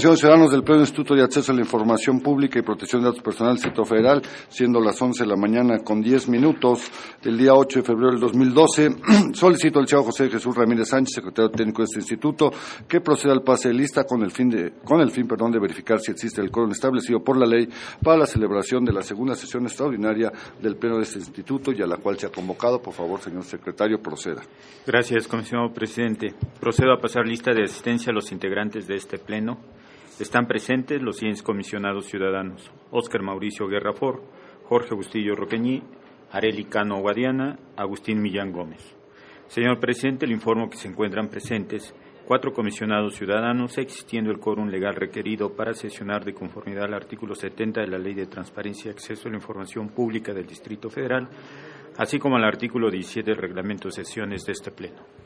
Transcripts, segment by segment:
De Ciudadanos del Pleno Instituto de Acceso a la Información Pública y Protección de Datos Personales del Distrito Federal, siendo las 11 de la mañana con 10 minutos del día 8 de febrero del 2012. Solicito al señor José Jesús Ramírez Sánchez, secretario técnico de este instituto, que proceda al pase de lista con el fin, de, con el fin perdón, de verificar si existe el quórum establecido por la ley para la celebración de la segunda sesión extraordinaria del Pleno de este instituto y a la cual se ha convocado. Por favor, señor secretario, proceda. Gracias, comisionado presidente. Procedo a pasar lista de asistencia a los integrantes de este Pleno. Están presentes los siguientes comisionados ciudadanos. Óscar Mauricio Guerrafor, Jorge Bustillo Roqueñí, Areli Cano Guadiana, Agustín Millán Gómez. Señor presidente, le informo que se encuentran presentes cuatro comisionados ciudadanos, existiendo el quórum legal requerido para sesionar de conformidad al artículo 70 de la Ley de Transparencia y Acceso a la Información Pública del Distrito Federal, así como al artículo 17 del Reglamento de Sesiones de este Pleno.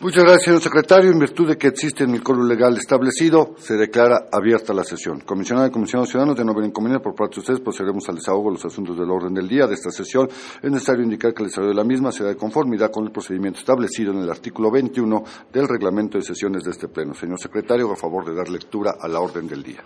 Muchas gracias, señor secretario. En virtud de que existe el quórum legal establecido, se declara abierta la sesión. Comisionada y comisionados ciudadanos de no haber inconveniente por parte de ustedes, procederemos al desahogo de los asuntos del orden del día de esta sesión. Es necesario indicar que el desarrollo de la misma será de conformidad con el procedimiento establecido en el artículo 21 del reglamento de sesiones de este pleno. Señor secretario, a favor de dar lectura a la orden del día.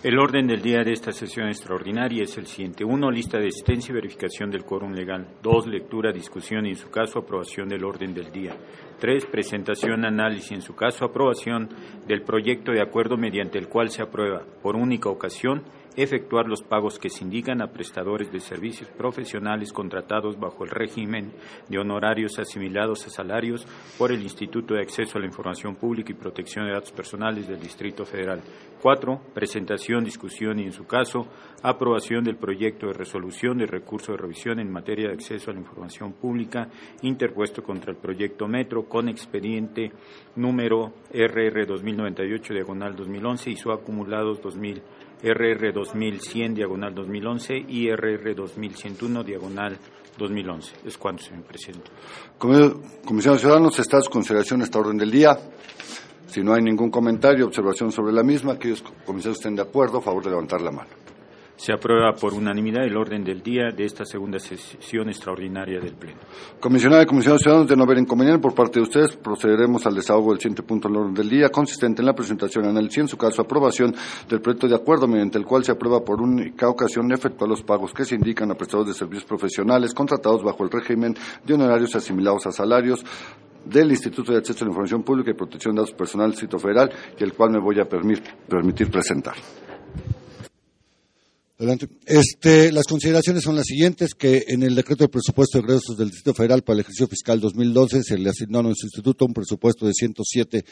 El orden del día de esta sesión extraordinaria es el siguiente. Uno, lista de asistencia y verificación del quórum legal. Dos, lectura, discusión y, en su caso, aprobación del orden del día. Tres, presentación, análisis y, en su caso, aprobación del proyecto de acuerdo mediante el cual se aprueba, por única ocasión, efectuar los pagos que se indican a prestadores de servicios profesionales contratados bajo el régimen de honorarios asimilados a salarios por el Instituto de Acceso a la Información Pública y Protección de Datos Personales del Distrito Federal. Cuatro, presentación, discusión y, en su caso, aprobación del proyecto de resolución de recurso de revisión en materia de acceso a la información pública interpuesto contra el proyecto Metro con expediente número RR 2098 diagonal 2011 y su acumulados 2000 RR 2100 diagonal 2011 y RR 2101 diagonal 2011. Es cuanto, señor presidente. Comisión de Ciudadanos, está a su consideración esta orden del día. Si no hay ningún comentario, observación sobre la misma, aquellos comisarios estén de acuerdo, a favor de levantar la mano. Se aprueba por unanimidad el orden del día de esta segunda sesión extraordinaria del Pleno. Comisionada y comisionados ciudadanos, de no haber inconveniente por parte de ustedes, procederemos al desahogo del siguiente punto del orden del día, consistente en la presentación, análisis y, en su caso, aprobación del proyecto de acuerdo mediante el cual se aprueba por única ocasión efectuar los pagos que se indican a prestadores de servicios profesionales contratados bajo el régimen de honorarios asimilados a salarios del Instituto de Acceso a la Información Pública y Protección de Datos Personales Distrito Federal, y el cual me voy a permitir presentar. Este, las consideraciones son las siguientes, que en el decreto de presupuesto de egresos del Distrito Federal para el ejercicio fiscal 2012 se le asignó a nuestro instituto un presupuesto de 107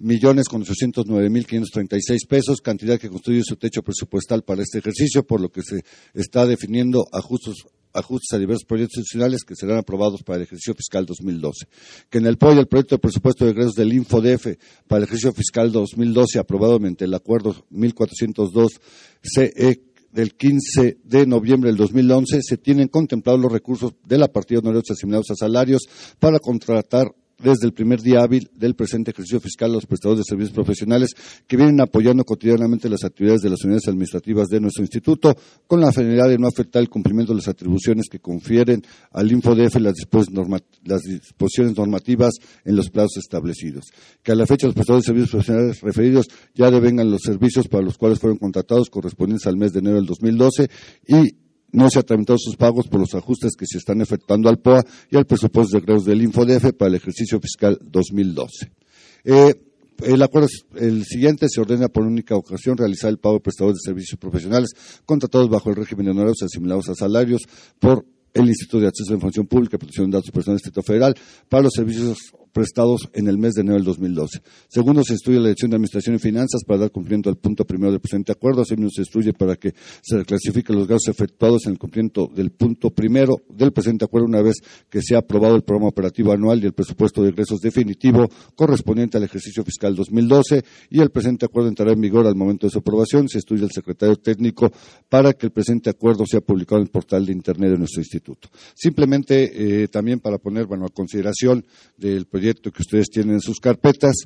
millones con 809 mil 536 pesos, cantidad que constituye su techo presupuestal para este ejercicio, por lo que se está definiendo ajustes, ajustes a diversos proyectos institucionales que serán aprobados para el ejercicio fiscal 2012. Que en el POI el proyecto de presupuesto de egresos del InfoDF para el ejercicio fiscal 2012 aprobado mediante el acuerdo 1402 CE del 15 de noviembre del 2011 se tienen contemplados los recursos de la partida de honorarios asignados a salarios para contratar desde el primer día hábil del presente ejercicio fiscal a los prestadores de servicios profesionales que vienen apoyando cotidianamente las actividades de las unidades administrativas de nuestro instituto con la finalidad de no afectar el cumplimiento de las atribuciones que confieren al InfoDF las, disposiciones normativas en los plazos establecidos. Que a la fecha los prestadores de servicios profesionales referidos ya devengan los servicios para los cuales fueron contratados correspondientes al mes de enero del 2012 y no se han tramitado sus pagos por los ajustes que se están efectuando al POA y al presupuesto de egresos del InfoDF para el ejercicio fiscal 2012. Eh, el acuerdo el siguiente se ordena por única ocasión realizar el pago de prestadores de servicios profesionales contratados bajo el régimen de honorarios asimilados a salarios por el Instituto de Acceso a la Información Pública Protección de Datos Personales del Distrito Federal para los servicios prestados en el mes de enero del 2012. Segundo, se estudia la Dirección de Administración y Finanzas para dar cumplimiento al punto primero del presente acuerdo. Asimismo, se instruye para que se reclasifiquen los gastos efectuados en el cumplimiento del punto primero del presente acuerdo una vez que se ha aprobado el programa operativo anual y el presupuesto de egresos definitivo correspondiente al ejercicio fiscal 2012 y el presente acuerdo entrará en vigor al momento de su aprobación. Se estudia el secretario técnico para que el presente acuerdo sea publicado en el portal de Internet de nuestro instituto. Simplemente eh, también para poner bueno, a consideración del proyecto proyecto que ustedes tienen en sus carpetas,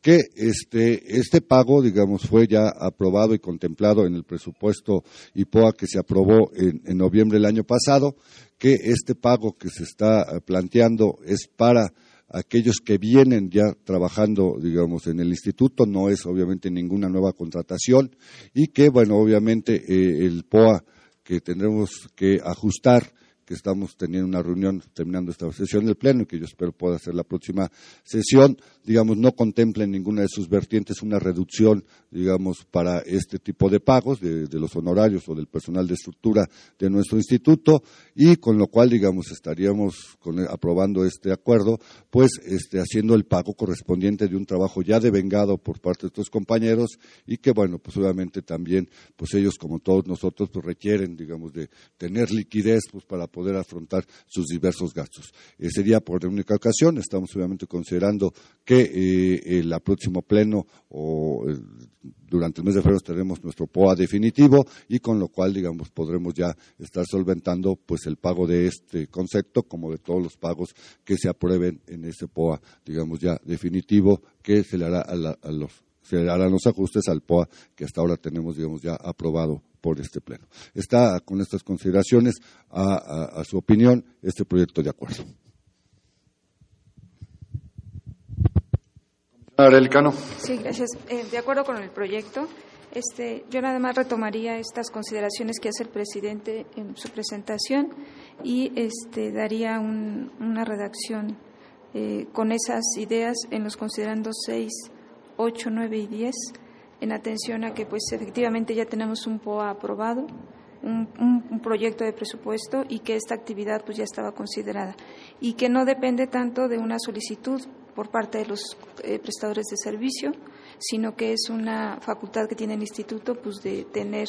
que este, este pago, digamos, fue ya aprobado y contemplado en el presupuesto IPOA que se aprobó en, en noviembre del año pasado, que este pago que se está eh, planteando es para aquellos que vienen ya trabajando, digamos, en el instituto, no es obviamente ninguna nueva contratación y que, bueno, obviamente eh, el POA que tendremos que ajustar que estamos teniendo una reunión terminando esta sesión del Pleno y que yo espero pueda ser la próxima sesión, digamos, no contempla en ninguna de sus vertientes una reducción, digamos, para este tipo de pagos de, los honorarios o del personal de estructura de nuestro instituto y con lo cual, digamos, estaríamos aprobando este acuerdo, pues este, haciendo el pago correspondiente de un trabajo ya devengado por parte de estos compañeros y que, bueno, pues obviamente también, pues ellos como todos nosotros, pues requieren, digamos, de tener liquidez, pues para poder afrontar sus diversos gastos. Eh, sería por única ocasión, estamos obviamente considerando que eh, el próximo pleno o durante el mes de febrero tendremos nuestro POA definitivo y con lo cual, digamos, podremos ya estar solventando pues el pago de este concepto como de todos los pagos que se aprueben en ese POA, digamos, ya definitivo que se le hará a, los se harán los ajustes al POA que hasta ahora tenemos, digamos, ya aprobado por este Pleno. Está con estas consideraciones a, su opinión este proyecto de acuerdo. Elicano. Sí, gracias. Eh, de acuerdo con el proyecto, este, yo nada más retomaría estas consideraciones que hace el presidente en su presentación y este, daría una redacción eh, con esas ideas en los considerando 6, 8, 9 y 10 en atención a que pues efectivamente ya tenemos un POA aprobado, un, proyecto de presupuesto y que esta actividad pues ya estaba considerada y que no depende tanto de una solicitud por parte de los eh, prestadores de servicio, sino que es una facultad que tiene el instituto pues de tener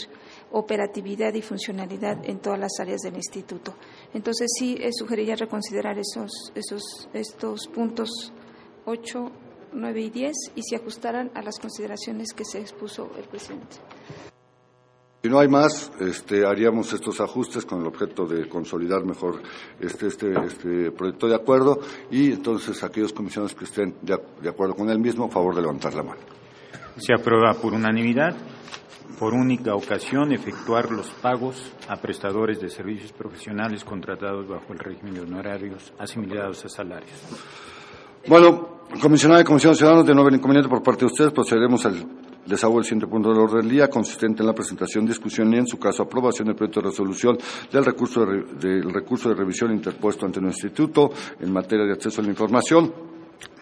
operatividad y funcionalidad en todas las áreas del instituto. Entonces sí eh, sugeriría reconsiderar esos, esos estos puntos 8, 9 y 10 y se ajustaran a las consideraciones que se expuso el presidente. Si no hay más, este, haríamos estos ajustes con el objeto de consolidar mejor este, este, este proyecto de acuerdo y entonces aquellos comisionados que estén de, de acuerdo con él mismo, a favor de levantar la mano. Se aprueba por unanimidad por única ocasión efectuar los pagos a prestadores de servicios profesionales contratados bajo el régimen de honorarios asimilados a salarios. Bueno, comisionada de Comisión Ciudadanos, de no haber inconveniente por parte de ustedes, procederemos al desahogo del siguiente punto del orden del día, consistente en la presentación, discusión y, en su caso, aprobación del proyecto de resolución del recurso de, del recurso de revisión interpuesto ante nuestro instituto en materia de acceso a la información.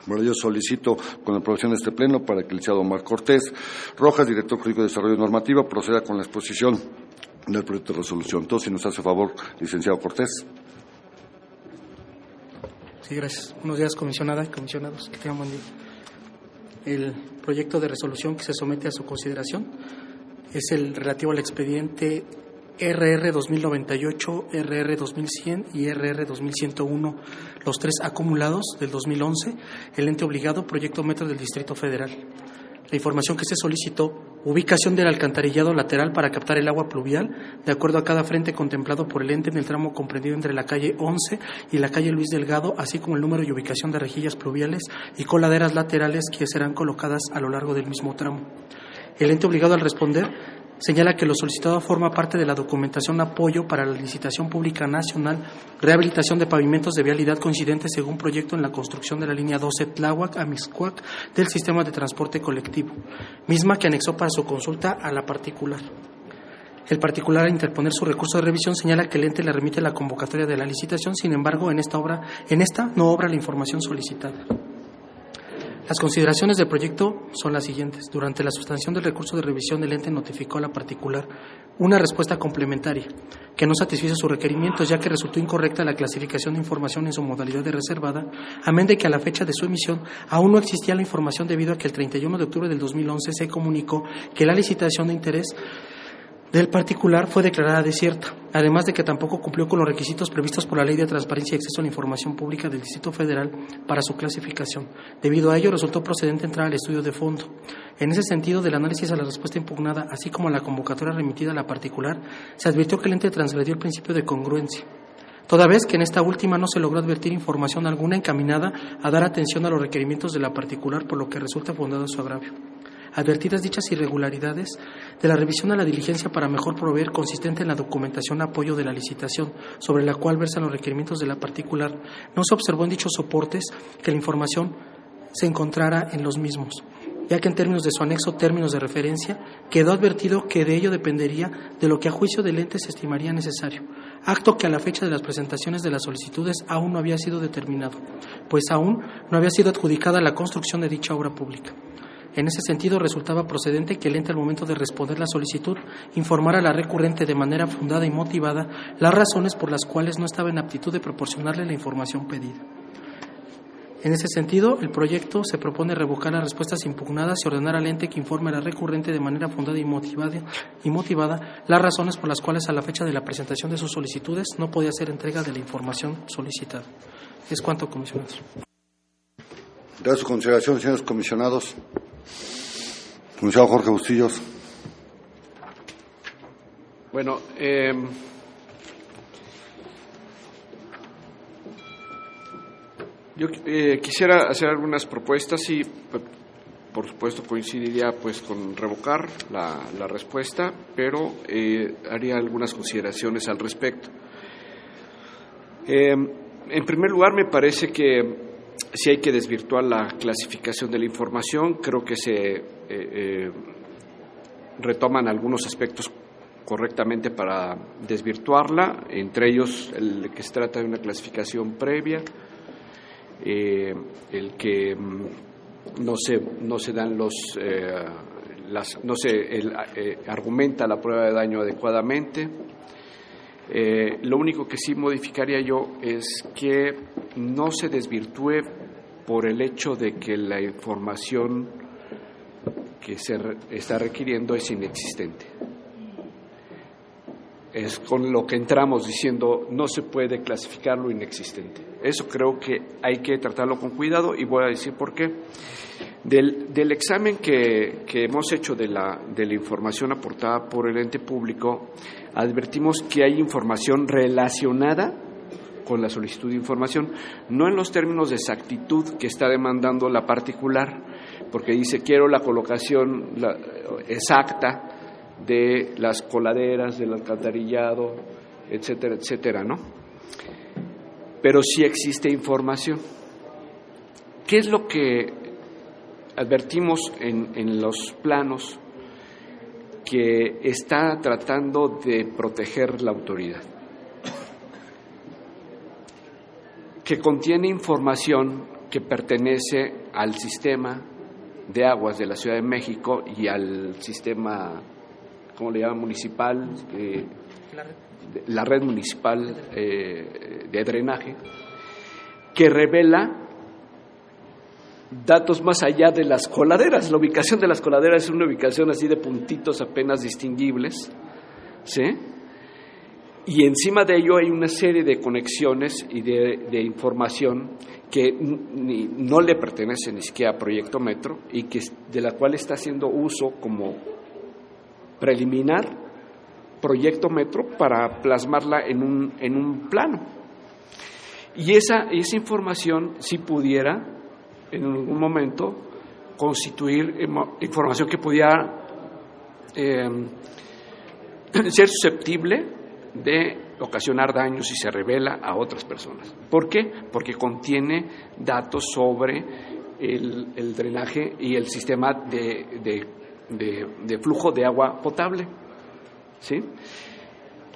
Bueno, yo solicito con la aprobación de este pleno para que el licenciado Omar Cortés Rojas, director jurídico de Desarrollo Normativo, proceda con la exposición del proyecto de resolución. Entonces, si nos hace favor, licenciado Cortés. Sí, gracias. Buenos días, comisionada y comisionados. Que tengan buen día. El proyecto de resolución que se somete a su consideración es el relativo al expediente RR 2098, RR 2100 y RR 2101, los tres acumulados del 2011, el ente obligado, proyecto metro del Distrito Federal. La información que se solicitó, ubicación del alcantarillado lateral para captar el agua pluvial, de acuerdo a cada frente contemplado por el ente en el tramo comprendido entre la calle 11 y la calle Luis Delgado, así como el número y ubicación de rejillas pluviales y coladeras laterales que serán colocadas a lo largo del mismo tramo. El ente obligado al responder señala que lo solicitado forma parte de la documentación apoyo para la licitación pública nacional, rehabilitación de pavimentos de vialidad coincidentes según proyecto en la construcción de la línea 12 Tláhuac a Miscuac del sistema de transporte colectivo, misma que anexó para su consulta a la particular. El particular, a interponer su recurso de revisión, señala que el ente le remite la convocatoria de la licitación, sin embargo, en esta obra, en esta no obra la información solicitada. Las consideraciones del proyecto son las siguientes. Durante la sustanción del recurso de revisión, el ente notificó a la particular una respuesta complementaria que no satisfizo sus requerimientos, ya que resultó incorrecta la clasificación de información en su modalidad de reservada, amén de que a la fecha de su emisión aún no existía la información debido a que el 31 de octubre del 2011 se comunicó que la licitación de interés del particular fue declarada desierta, además de que tampoco cumplió con los requisitos previstos por la Ley de Transparencia y Acceso a la Información Pública del Distrito Federal para su clasificación. Debido a ello, resultó procedente entrar al estudio de fondo. En ese sentido, del análisis a la respuesta impugnada, así como a la convocatoria remitida a la particular, se advirtió que el ente transgredió el principio de congruencia toda vez que en esta última no se logró advertir información alguna encaminada a dar atención a los requerimientos de la particular, por lo que resulta fundado su agravio. Advertidas dichas irregularidades, de la revisión a la diligencia para mejor proveer consistente en la documentación apoyo de la licitación, sobre la cual versan los requerimientos de la particular, no se observó en dichos soportes que la información se encontrara en los mismos ya que en términos de su anexo términos de referencia quedó advertido que de ello dependería de lo que a juicio del ente se estimaría necesario, acto que a la fecha de las presentaciones de las solicitudes aún no había sido determinado, pues aún no había sido adjudicada la construcción de dicha obra pública. En ese sentido, resultaba procedente que el ente al momento de responder la solicitud informara a la recurrente de manera fundada y motivada las razones por las cuales no estaba en aptitud de proporcionarle la información pedida. En ese sentido, el proyecto se propone revocar las respuestas impugnadas y ordenar al ente que informe a la recurrente de manera fundada y motivada, las razones por las cuales a la fecha de la presentación de sus solicitudes no podía ser entrega de la información solicitada. Es cuanto, comisionados. Su consideración, señores comisionados. Comisionado Jorge Bustillos. Bueno, eh, Yo eh, quisiera hacer algunas propuestas y, por supuesto, coincidiría pues con revocar la, la respuesta, pero eh, haría algunas consideraciones al respecto. Eh, en primer lugar, me parece que si hay que desvirtuar la clasificación de la información. Creo que se retoman algunos aspectos correctamente para desvirtuarla, entre ellos el que se trata de una clasificación previa, eh, el que mm, no se, no se dan los, eh, las, no se eh, argumenta la prueba de daño adecuadamente. lo único que sí modificaría yo es que no se desvirtúe por el hecho de que la información que se está requiriendo es inexistente es con lo que entramos diciendo no se puede clasificar lo inexistente. Eso creo que hay que tratarlo con cuidado y voy a decir por qué. Del, del examen que, que, hemos hecho de la, de la información aportada por el ente público, advertimos que hay información relacionada con la solicitud de información, no en los términos de exactitud que está demandando la particular, porque dice quiero la colocación exacta de las coladeras, del alcantarillado, etcétera, etcétera, ¿no? Pero sí existe información. ¿Qué es lo que advertimos en, en los planos que está tratando de proteger la autoridad? Que contiene información que pertenece al sistema de aguas de la Ciudad de México y al sistema ¿cómo le llaman? Municipal, eh, la red municipal eh, de drenaje, que revela datos más allá de las coladeras. La ubicación de las coladeras es una ubicación así de puntitos apenas distinguibles, ¿sí? Y encima de ello hay una serie de conexiones y de, información que no le pertenece ni siquiera a Proyecto Metro y que de la cual está haciendo uso como preliminar proyecto metro para plasmarla en un, en un plano. Y esa, esa información, si pudiera, en algún momento, constituir información que pudiera em, ser susceptible de ocasionar daños si se revela a otras personas. ¿Por qué? Porque contiene datos sobre el, drenaje y el sistema de de, flujo de agua potable. ¿sí?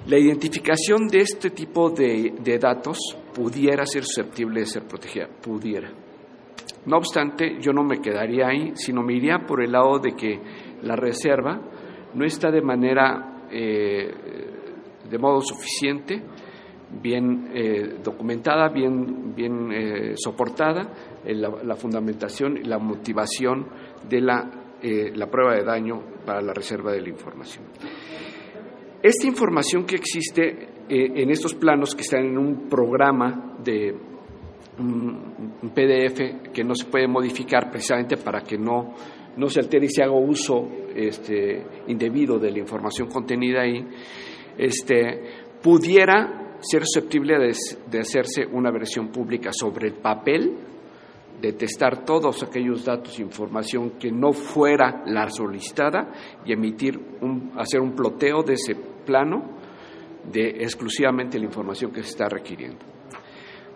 La identificación de este tipo de, de, datos pudiera ser susceptible de ser protegida, pudiera. No obstante, yo no me quedaría ahí, sino me iría por el lado de que la reserva no está de manera, eh, de modo suficiente, bien eh, documentada, bien, bien eh, soportada, en la, fundamentación y la motivación de la eh, la prueba de daño para la reserva de la información. Esta información que existe eh, en estos planos que están en un programa de un, PDF que no se puede modificar precisamente para que no, no se altere y se haga uso este, indebido de la información contenida ahí, este, pudiera ser susceptible de, de hacerse una versión pública sobre el papel de testar todos aquellos datos e información que no fuera la solicitada y emitir un, hacer un ploteo de ese plano de exclusivamente la información que se está requiriendo.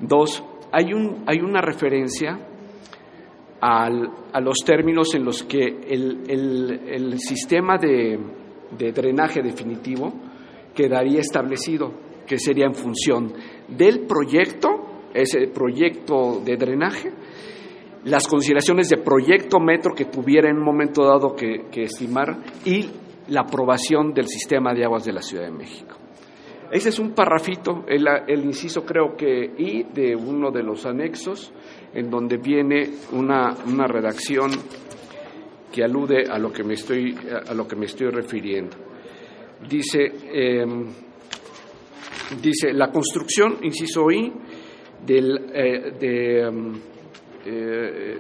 Dos, hay, un, hay una referencia al, a los términos en los que el, el, el sistema de, de drenaje definitivo quedaría establecido, que sería en función del proyecto, ese proyecto de drenaje, las consideraciones de proyecto metro que tuviera en un momento dado que, estimar y la aprobación del sistema de aguas de la Ciudad de México. Ese es un parrafito, el, el, inciso creo que I de uno de los anexos, en donde viene una, una redacción que alude a lo que me estoy, a lo que me estoy refiriendo. Dice, eh, dice la construcción, inciso I, del, eh, de, eh,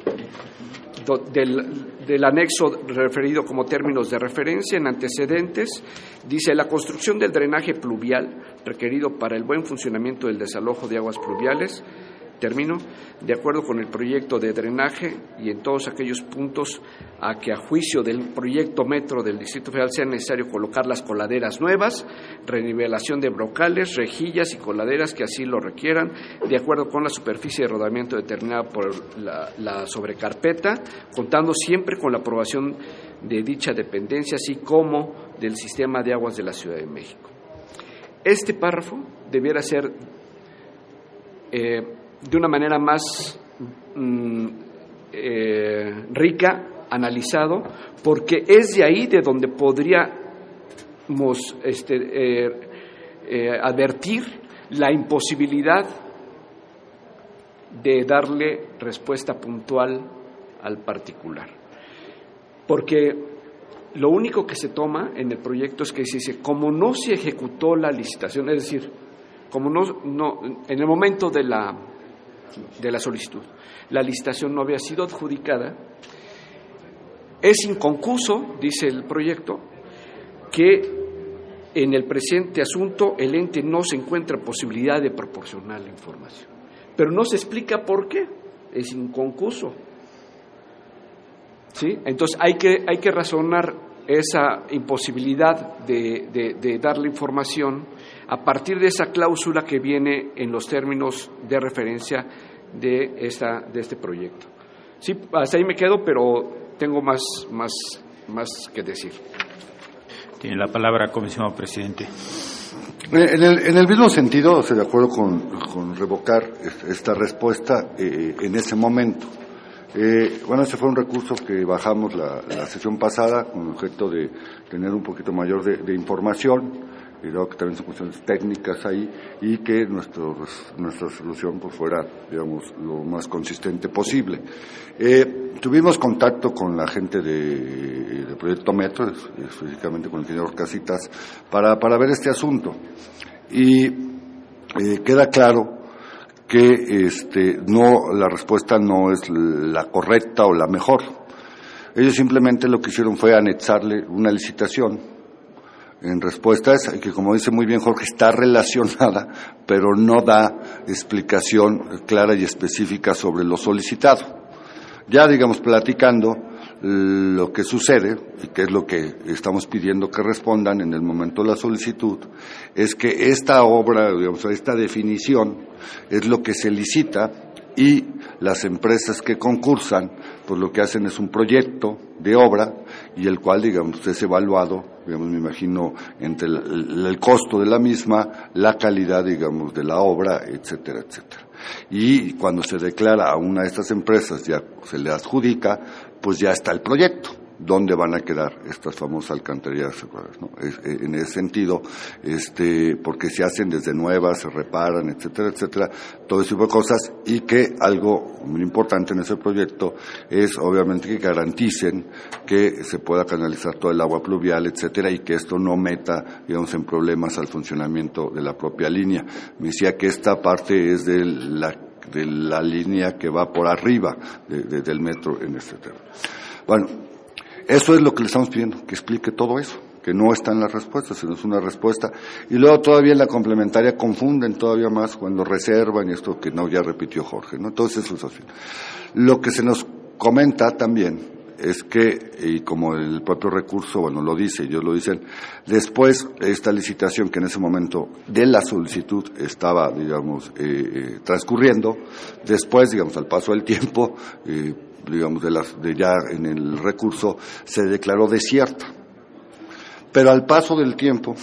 del, del, anexo referido como términos de referencia en antecedentes, dice la construcción del drenaje pluvial requerido para el buen funcionamiento del desalojo de aguas pluviales Termino, de acuerdo con el proyecto de drenaje y en todos aquellos puntos a que a juicio del proyecto metro del Distrito Federal sea necesario colocar las coladeras nuevas, renivelación de brocales, rejillas y coladeras que así lo requieran, de acuerdo con la superficie de rodamiento determinada por la, sobrecarpeta, contando siempre con la aprobación de dicha dependencia, así como del sistema de aguas de la Ciudad de México. Este párrafo debiera ser eh, de una manera más mm, eh, rica, analizado, porque es de ahí de donde podríamos este, eh, eh, advertir la imposibilidad de darle respuesta puntual al particular. Porque lo único que se toma en el proyecto es que se dice, como no se ejecutó la licitación, es decir, como no, no en el momento de la de la solicitud. La licitación no había sido adjudicada. Es inconcluso, dice el proyecto, que en el presente asunto el ente no se encuentra posibilidad de proporcionar la información. Pero no se explica por qué. Es inconcluso. ¿Sí? Entonces hay que, hay que razonar esa imposibilidad de, de dar la información a partir de esa cláusula que viene en los términos de referencia de, esta, de este proyecto. Sí, hasta ahí me quedo, pero tengo más, más, más que decir. Tiene la palabra, comisionado presidente. En el, en el mismo sentido, estoy de acuerdo con, con revocar esta respuesta eh, en ese momento. Eh, bueno, ese fue un recurso que bajamos la, la, sesión pasada con objeto de tener un poquito mayor de, de información y luego que también son cuestiones técnicas ahí y que nuestro, nuestra solución pues, fuera, digamos, lo más consistente posible. Eh, tuvimos contacto con la gente de, de Proyecto Metro, específicamente con el ingeniero Casitas, para, para ver este asunto. Y eh, queda claro que este, no, la respuesta no es la correcta o la mejor. Ellos simplemente lo que hicieron fue anexarle una licitación en respuestas que, como dice muy bien Jorge, está relacionada, pero no da explicación clara y específica sobre lo solicitado. Ya, digamos, platicando lo que sucede, y que es lo que estamos pidiendo que respondan en el momento de la solicitud, es que esta obra, digamos, esta definición es lo que se licita y las empresas que concursan, pues lo que hacen es un proyecto de obra y el cual, digamos, es evaluado, digamos, me imagino, entre el, costo de la misma, la calidad, digamos, de la obra, etcétera, etcétera. Y cuando se declara a una de estas empresas, ya se le adjudica, pues ya está el proyecto dónde van a quedar estas famosas alcantarillas ¿no? Eh, en ese sentido, este, porque se hacen desde nuevas, se reparan, etcétera, etcétera, todo ese tipo de cosas, y que algo muy importante en ese proyecto es obviamente que garanticen que se pueda canalizar todo el agua pluvial, etcétera, y que esto no meta, digamos, en problemas al funcionamiento de la propia línea. Me decía que esta parte es de la, de la línea que va por arriba de, de, del metro en este tema. Bueno, eso es lo que le estamos pidiendo, que explique todo eso, que no está en la respuesta, sino es una respuesta. Y luego todavía en la complementaria confunden todavía más cuando reservan y esto que no ya repitió Jorge, ¿no? Entonces eso es. Lo que se nos comenta también es que, y como el propio recurso, bueno, lo dice, ellos lo dicen, después esta licitación que en ese momento de la solicitud estaba, digamos, eh, eh, transcurriendo, después, digamos, al paso del tiempo, eh, digamos, de, las, de ya en el recurso, se declaró desierta. Pero al paso del tiempo,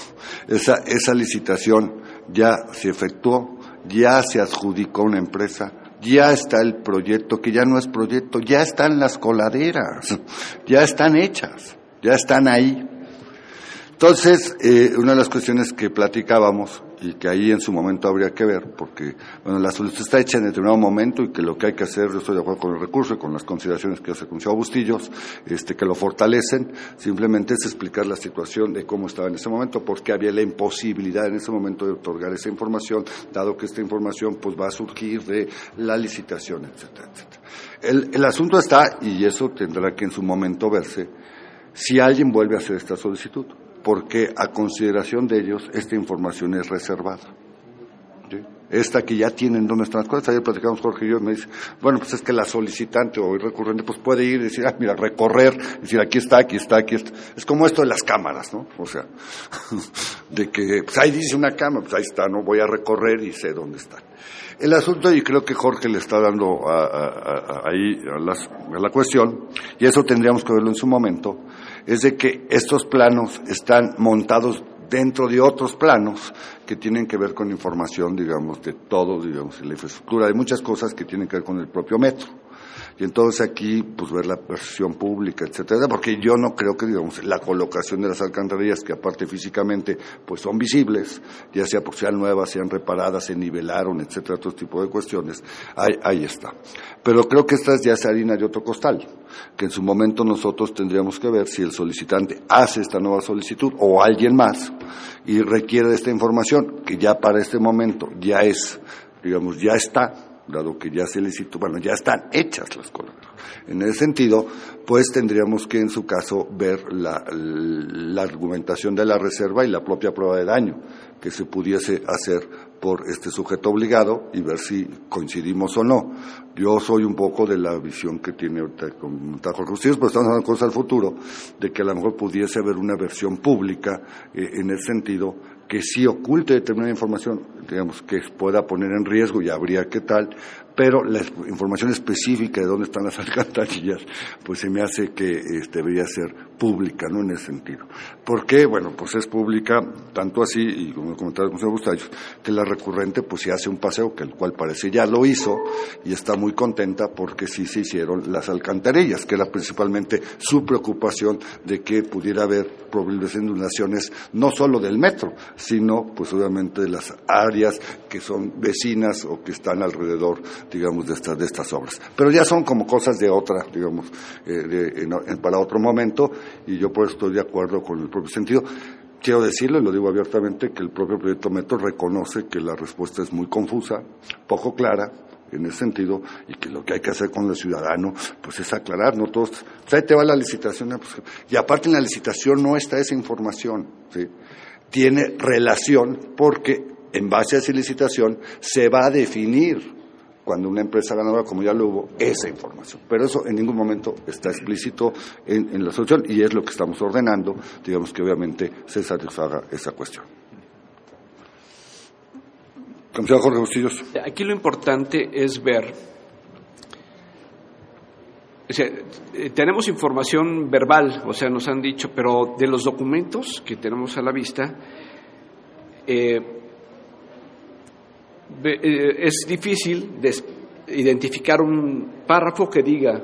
esa, esa licitación ya se efectuó, ya se adjudicó una empresa, ya está el proyecto, que ya no es proyecto, ya están las coladeras, ya están hechas, ya están ahí. Entonces, eh, una de las cuestiones que platicábamos y que ahí en su momento habría que ver, porque bueno, la solicitud está hecha en determinado momento y que lo que hay que hacer, yo estoy de acuerdo con el recurso y con las consideraciones que hace el Consejo Bustillos, este, que lo fortalecen, simplemente es explicar la situación de cómo estaba en ese momento, porque había la imposibilidad en ese momento de otorgar esa información, dado que esta información pues va a surgir de la licitación, etcétera, etcétera. El asunto está, y eso tendrá que en su momento verse, si alguien vuelve a hacer esta solicitud porque a consideración de ellos esta información es reservada. Esta que ya tienen donde están las cosas, ayer platicamos Jorge y yo, me dice, bueno, pues es que la solicitante o el recurrente pues puede ir y decir, ah, mira, recorrer, decir, aquí está, aquí está, aquí está. Es como esto de las cámaras, ¿no? O sea, de que, pues ahí dice una cámara, pues ahí está, ¿no? Voy a recorrer y sé dónde está. El asunto, y creo que Jorge le está dando ahí a, a la cuestión, y eso tendríamos que verlo en su momento, es de que estos planos están montados dentro de otros planos que tienen que ver con información, digamos, de todo, digamos, la infraestructura, de muchas cosas que tienen que ver con el propio metro. Y entonces aquí, pues ver la percepción pública, etcétera, porque yo no creo que, digamos, la colocación de las alcantarillas, que aparte físicamente, pues son visibles, ya sea porque sean nuevas, sean reparadas, se nivelaron, etcétera, otro tipo de cuestiones, ahí, ahí está. Pero creo que esta ya es harina de otro costal, que en su momento nosotros tendríamos que ver si el solicitante hace esta nueva solicitud o alguien más y requiere de esta información, que ya para este momento ya es, digamos, ya está, dado que ya se licitó, bueno, ya están hechas las coladeras. En ese sentido, pues tendríamos que en su caso ver la, argumentación de la reserva y la propia prueba de daño que se pudiese hacer por este sujeto obligado y ver si coincidimos o no. Yo soy un poco de la visión que tiene ahorita con Tajo pero estamos hablando cosas al futuro, de que a lo mejor pudiese haber una versión pública eh, en el sentido que sí oculte determinada información, digamos, que pueda poner en riesgo y habría que tal, pero la información específica de dónde están las alcantarillas, pues se me hace que este, debería ser pública, ¿no? En ese sentido. ¿Por qué? Bueno, pues es pública, tanto así, y como comentaba el Consejo Bustallos, que la recurrente pues se hace un paseo, que el cual parece ya lo hizo, y está muy contenta porque sí se hicieron las alcantarillas, que era principalmente su preocupación de que pudiera haber probables inundaciones, no solo del metro, sino pues obviamente de las áreas que son vecinas o que están alrededor, digamos, de estas, de estas obras. Pero ya son como cosas de otra, digamos, eh, para otro momento, y yo por eso estoy de acuerdo con el propio sentido. Quiero decirlo, y lo digo abiertamente, que el propio proyecto Metro reconoce que la respuesta es muy confusa, poco clara, en ese sentido y que lo que hay que hacer con el ciudadano pues es aclarar no todos pues ahí te va la licitación pues, y aparte en la licitación no está esa información ¿sí? tiene relación porque en base a esa licitación se va a definir cuando una empresa ganadora, como ya lo hubo, esa información. Pero eso en ningún momento está explícito en, la solución y es lo que estamos ordenando, digamos que obviamente se satisfaga esa cuestión. Jorge Bustillos. Aquí lo importante es ver o sea, eh, tenemos información verbal, o sea, nos han dicho, pero de los documentos que tenemos a la vista, eh, es difícil identificar un párrafo que diga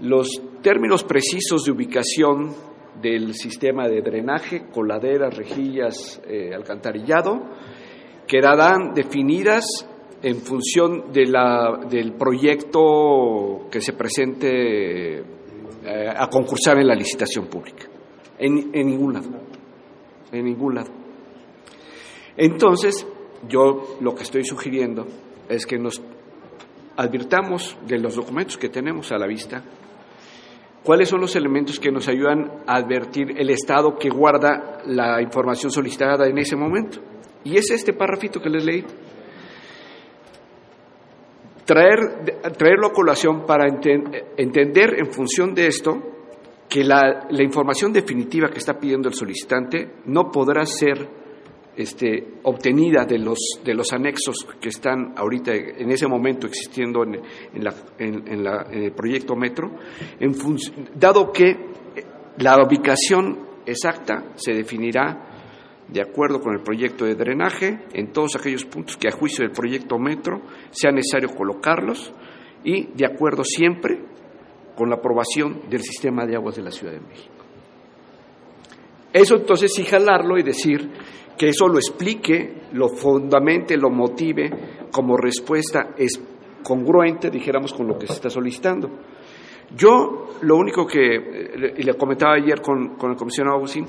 los términos precisos de ubicación del sistema de drenaje, coladeras, rejillas, alcantarillado, quedarán definidas en función de la, del proyecto que se presente eh, a concursar en la licitación pública. En, en ningún lado. En ningún lado. Entonces, yo lo que estoy sugiriendo es que nos advirtamos de los documentos que tenemos a la vista, ¿Cuáles son los elementos que nos ayudan a advertir el estado que guarda la información solicitada en ese momento? Y es este párrafito que les leí. Traer, traerlo a colación para entender en función de esto que la, la información definitiva que está pidiendo el solicitante no podrá ser este, obtenida de los, de los anexos que están ahorita en ese momento existiendo en, la, en, la, el proyecto Metro, en dado que la ubicación exacta se definirá de acuerdo con el proyecto de drenaje en todos aquellos puntos que a juicio del proyecto Metro sea necesario colocarlos y de acuerdo siempre con la aprobación del sistema de aguas de la Ciudad de México. Eso entonces sí jalarlo y decir que eso lo explique, lo fundamente, lo motive como respuesta es congruente, dijéramos, con lo que se está solicitando. Yo lo único que, eh, le comentaba ayer con, con el comisionado Agustín,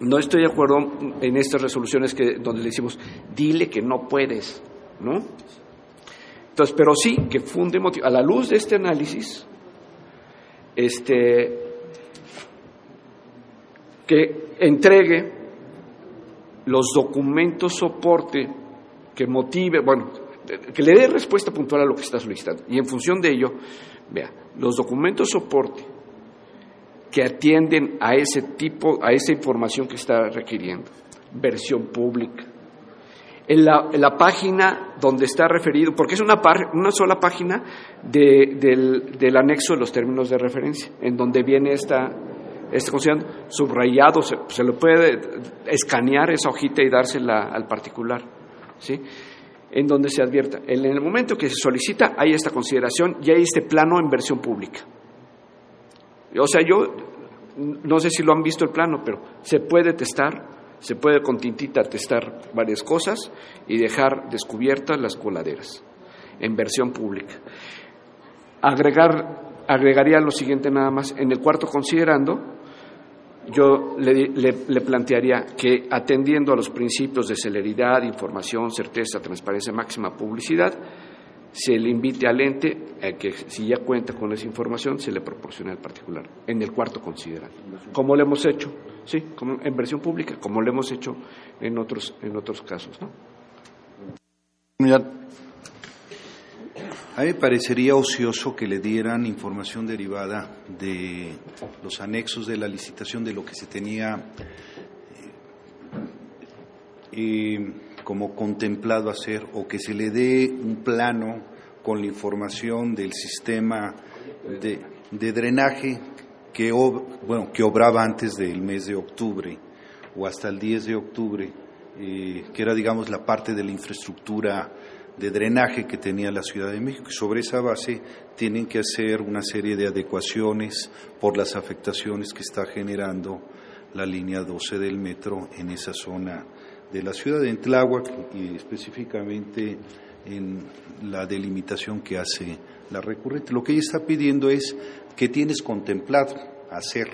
no estoy de acuerdo en estas resoluciones que, donde le decimos, dile que no puedes, ¿no? Entonces, pero sí que funde a la luz de este análisis, este, que entregue los documentos soporte que motive, bueno, que le dé respuesta puntual a lo que está solicitando. Y en función de ello, vea, los documentos soporte que atienden a ese tipo, a esa información que está requiriendo, versión pública. En la, la página donde está referido, porque es una, una sola página de, del, del anexo de los términos de referencia, en donde viene esta, este subrayado, se, se, le puede escanear esa hojita y dársela al particular, ¿sí? En donde se advierta, en el momento que se solicita hay esta consideración y hay este plano en versión pública. O sea, yo no sé si lo han visto el plano, pero se puede testar, se puede con tintita testar varias cosas y dejar descubiertas las coladeras en versión pública. Agregar agregaría lo siguiente nada más. En el cuarto considerando, yo le, plantearía que atendiendo a los principios de celeridad, información, certeza, transparencia máxima, publicidad, se le invite al ente a que si ya cuenta con esa información se le proporcione al particular en el cuarto considerando, como lo hemos hecho, sí, como en versión pública, como lo hemos hecho en otros en otros casos. A mí me parecería ocioso que le dieran información derivada de los anexos de la licitación de lo que se tenía eh, como contemplado hacer o que se le dé un plano con la información del sistema de, drenaje que, bueno, que obraba antes del mes de octubre o hasta el 10 de octubre, eh, que era, digamos, la parte de la infraestructura de drenaje que tenía la Ciudad de México. Sobre esa base tienen que hacer una serie de adecuaciones por las afectaciones que está generando la línea 12 del metro en esa zona de la ciudad de Tláhuac y específicamente en la delimitación que hace la recurrente. Lo que ella está pidiendo es que tienes contemplado hacer,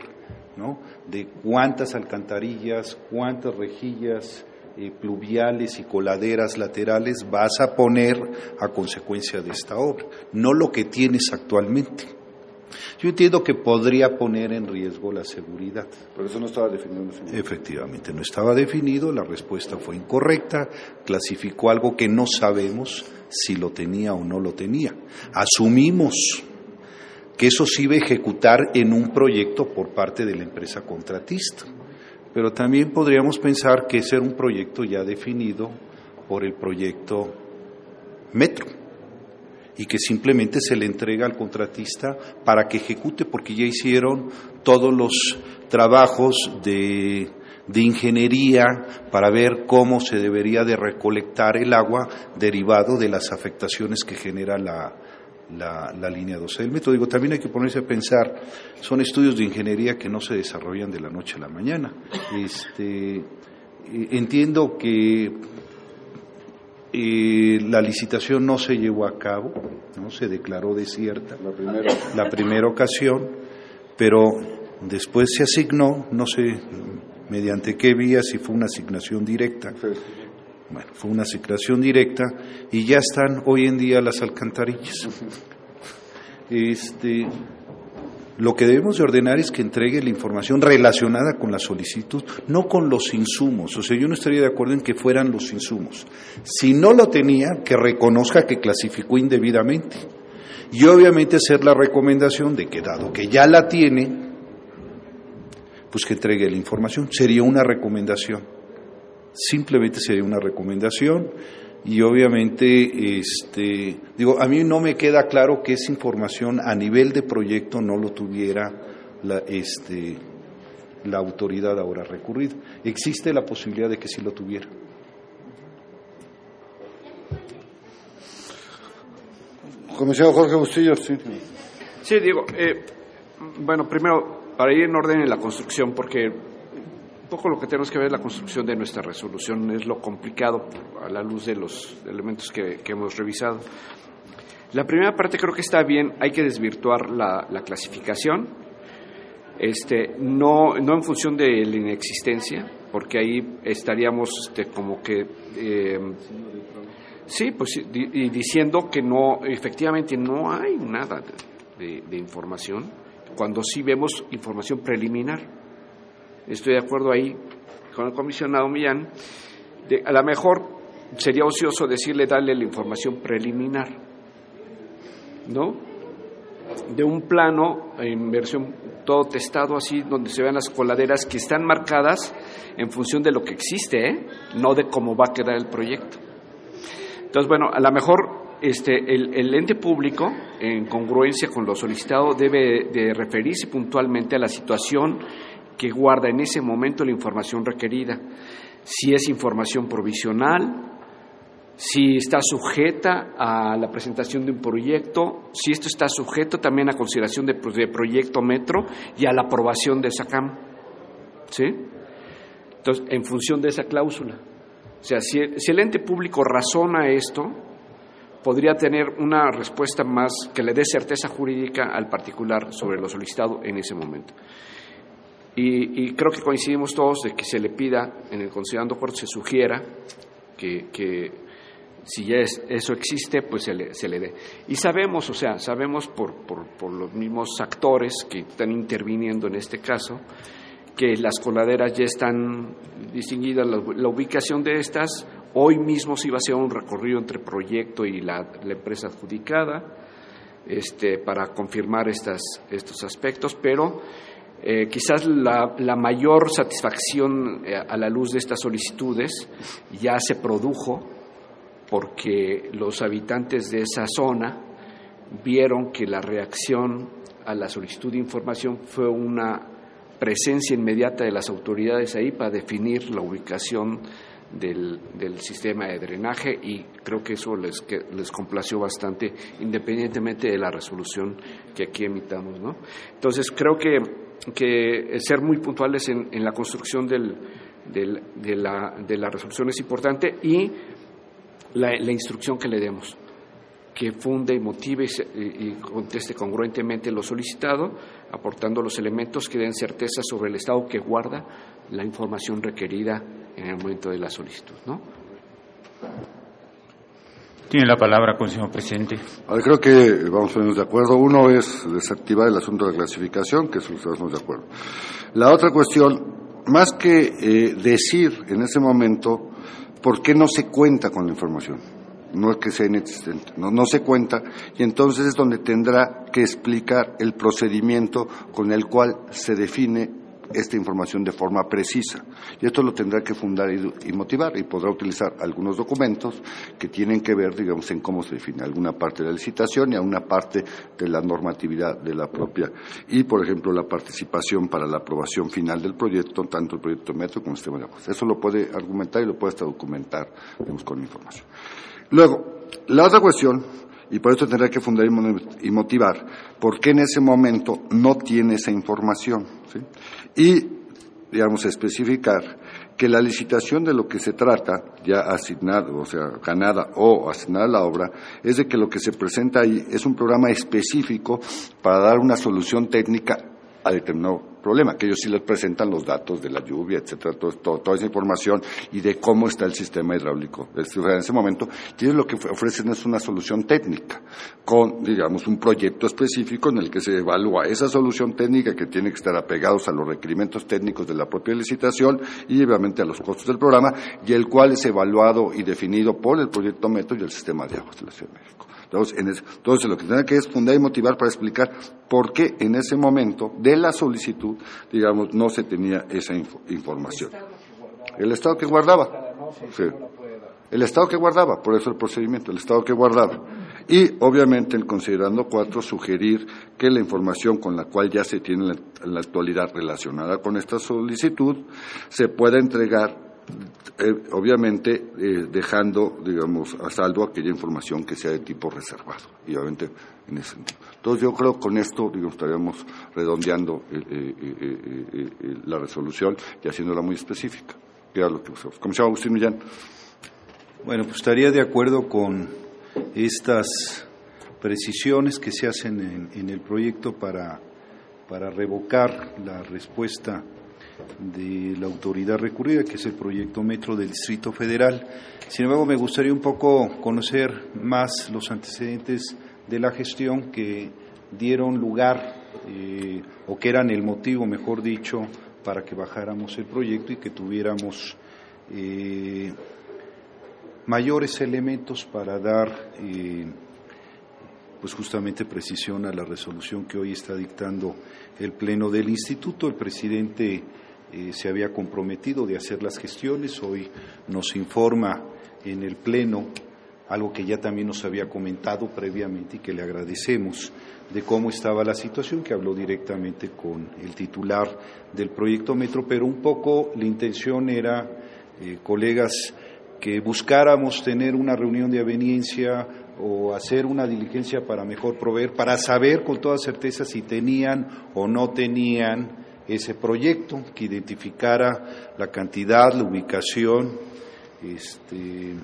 ¿no? De cuántas alcantarillas, cuántas rejillas, eh, pluviales y coladeras laterales vas a poner a consecuencia de esta obra, no lo que tienes actualmente. Yo entiendo que podría poner en riesgo la seguridad. Pero eso no estaba definido. Efectivamente, no estaba definido, la respuesta fue incorrecta, clasificó algo que no sabemos si lo tenía o no lo tenía. Asumimos que eso se iba a ejecutar en un proyecto por parte de la empresa contratista pero también podríamos pensar que ese era un proyecto ya definido por el proyecto Metro y que simplemente se le entrega al contratista para que ejecute porque ya hicieron todos los trabajos de, de ingeniería para ver cómo se debería de recolectar el agua derivado de las afectaciones que genera la, la, línea 12 del metro. Digo, también hay que ponerse a pensar, son estudios de ingeniería que no se desarrollan de la noche a la mañana. Este, eh, entiendo que eh, la licitación no se llevó a cabo, no se declaró desierta la primera. la primera ocasión, pero después se asignó, no sé mediante qué vía, si fue una asignación directa. Bueno, fue una asignación directa y ya están hoy en día las alcantarillas. Este, Lo que debemos de ordenar es que entregue la información relacionada con la solicitud, no con los insumos. O sea, yo no estaría de acuerdo en que fueran los insumos. Si no lo tenía, que reconozca que clasificó indebidamente. Y obviamente hacer la recomendación de que dado que ya la tiene, pues que entregue la información. Sería una recomendación. Simplemente sería una recomendación y obviamente, este, digo, a mí no me queda claro que esa información a nivel de proyecto no lo tuviera la, este, la autoridad ahora recurrida. Existe la posibilidad de que sí lo tuviera. Comisionado Jorge Bustillo, sí. Sí, digo, eh, bueno, primero, para ir en orden en la construcción, porque poco lo que tenemos que ver es la construcción de nuestra resolución, es lo complicado a la luz de los elementos que, hemos revisado. La primera parte creo que está bien, hay que desvirtuar la, clasificación, este, no, no en función de la inexistencia, porque ahí estaríamos este, como que eh, Sí, pues y diciendo que no, efectivamente no hay nada de, información, cuando sí vemos información preliminar. Estoy de acuerdo ahí con el comisionado Millán. A lo mejor sería ocioso decirle darle la información preliminar, ¿no? De un plano en versión todo testado así, donde se vean las coladeras que están marcadas en función de lo que existe, ¿eh? no de cómo va a quedar el proyecto. Entonces, bueno, a lo mejor este, el, ente público, en congruencia con lo solicitado, debe de referirse puntualmente a la situación que guarda en ese momento la información requerida. Si es información provisional, si está sujeta a la presentación de un proyecto, si esto está sujeto también a consideración de, de proyecto metro y a la aprobación de SACAM. ¿Sí? Entonces, en función de esa cláusula. O sea, si, el ente público razona esto, podría tener una respuesta más que le dé certeza jurídica al particular sobre lo solicitado en ese momento. Y, creo que coincidimos todos de que se le pida en el considerando acuerdo, se sugiera que, si ya eso existe, pues se le, se le, dé. Y sabemos, o sea, sabemos por, por, por los mismos actores que están interviniendo en este caso, que las coladeras ya están distinguidas, la, ubicación de estas. Hoy mismo se iba a hacer un recorrido entre proyecto y la, empresa adjudicada este, para confirmar estas, estos aspectos, pero eh, quizás la, mayor satisfacción eh, a la luz de estas solicitudes ya se produjo porque los habitantes de esa zona vieron que la reacción a la solicitud de información fue una presencia inmediata de las autoridades ahí para definir la ubicación del, sistema de drenaje y creo que eso les, les complació bastante independientemente de la resolución que aquí emitamos. ¿no? Entonces creo que, que ser muy puntuales en, la construcción del, de, la, de la resolución es importante y la, la instrucción que le demos que funde y motive y, conteste congruentemente lo solicitado, aportando los elementos que den certeza sobre el estado que guarda la información requerida en el momento de la solicitud. ¿no? Tiene la palabra, señor presidente. creo que vamos a ponernos de acuerdo. Uno es desactivar el asunto de la clasificación, que eso estamos de acuerdo. La otra cuestión, más que eh, decir en ese momento por qué no se cuenta con la información no es que sea inexistente, no, no se cuenta, y entonces es donde tendrá que explicar el procedimiento con el cual se define esta información de forma precisa. Y esto lo tendrá que fundar y, motivar y podrá utilizar algunos documentos que tienen que ver, digamos, en cómo se define alguna parte de la licitación y alguna parte de la normatividad de la propia. Y, por ejemplo, la participación para la aprobación final del proyecto, tanto el proyecto metro como el sistema de aguas. Eso lo puede argumentar y lo puede hasta documentar, digamos, con información. Luego, la otra cuestión, y por esto tendrá que fundar y motivar, por qué en ese momento no tiene esa información. Y, digamos, especificar que la licitación de lo que se trata, ya asignada, o sea, ganada o asignada la obra, es de que lo que se presenta ahí es un programa específico para dar una solución técnica a determinado problema, que ellos sí les presentan los datos de la lluvia, etcétera, toda esa información y de cómo está el sistema hidráulico. En ese momento, ellos lo que ofrecen es una solución técnica, con, digamos, un proyecto específico en el que se evalúa esa solución técnica que tiene que estar apegados a los requerimientos técnicos de la propia licitación y obviamente a los costos del programa, y el cual es evaluado y definido por el proyecto Metro y el sistema de aguas de la Ciudad de México. Entonces, lo que tiene que es fundar y motivar para explicar por qué en ese momento de la solicitud, digamos, no se tenía esa información. El Estado que guardaba. El Estado que guardaba, por eso el procedimiento, el Estado que guardaba. Y, obviamente, en considerando cuatro, sugerir que la información con la cual ya se tiene en la actualidad relacionada con esta solicitud se pueda entregar eh, obviamente eh, dejando, digamos, a saldo aquella información que sea de tipo reservado. Y obviamente en ese sentido. Entonces yo creo que con esto, estaríamos redondeando eh, la resolución y haciéndola muy específica. Que era lo que Comisionado Agustín Millán. Bueno, pues estaría de acuerdo con estas precisiones que se hacen en, en el proyecto para, para revocar la respuesta de la autoridad recurrida, que es el proyecto Metro del Distrito Federal. Sin embargo, me gustaría un poco conocer más los antecedentes de la gestión que dieron lugar eh, o que eran el motivo, mejor dicho, para que bajáramos el proyecto y que tuviéramos eh, mayores elementos para dar eh, pues justamente precisión a la resolución que hoy está dictando el Pleno del Instituto. El presidente eh, se había comprometido de hacer las gestiones. Hoy nos informa en el Pleno algo que ya también nos había comentado previamente y que le agradecemos de cómo estaba la situación, que habló directamente con el titular del proyecto Metro, pero un poco la intención era, eh, colegas, que buscáramos tener una reunión de aveniencia o hacer una diligencia para mejor proveer, para saber con toda certeza si tenían o no tenían ese proyecto que identificara la cantidad, la ubicación este,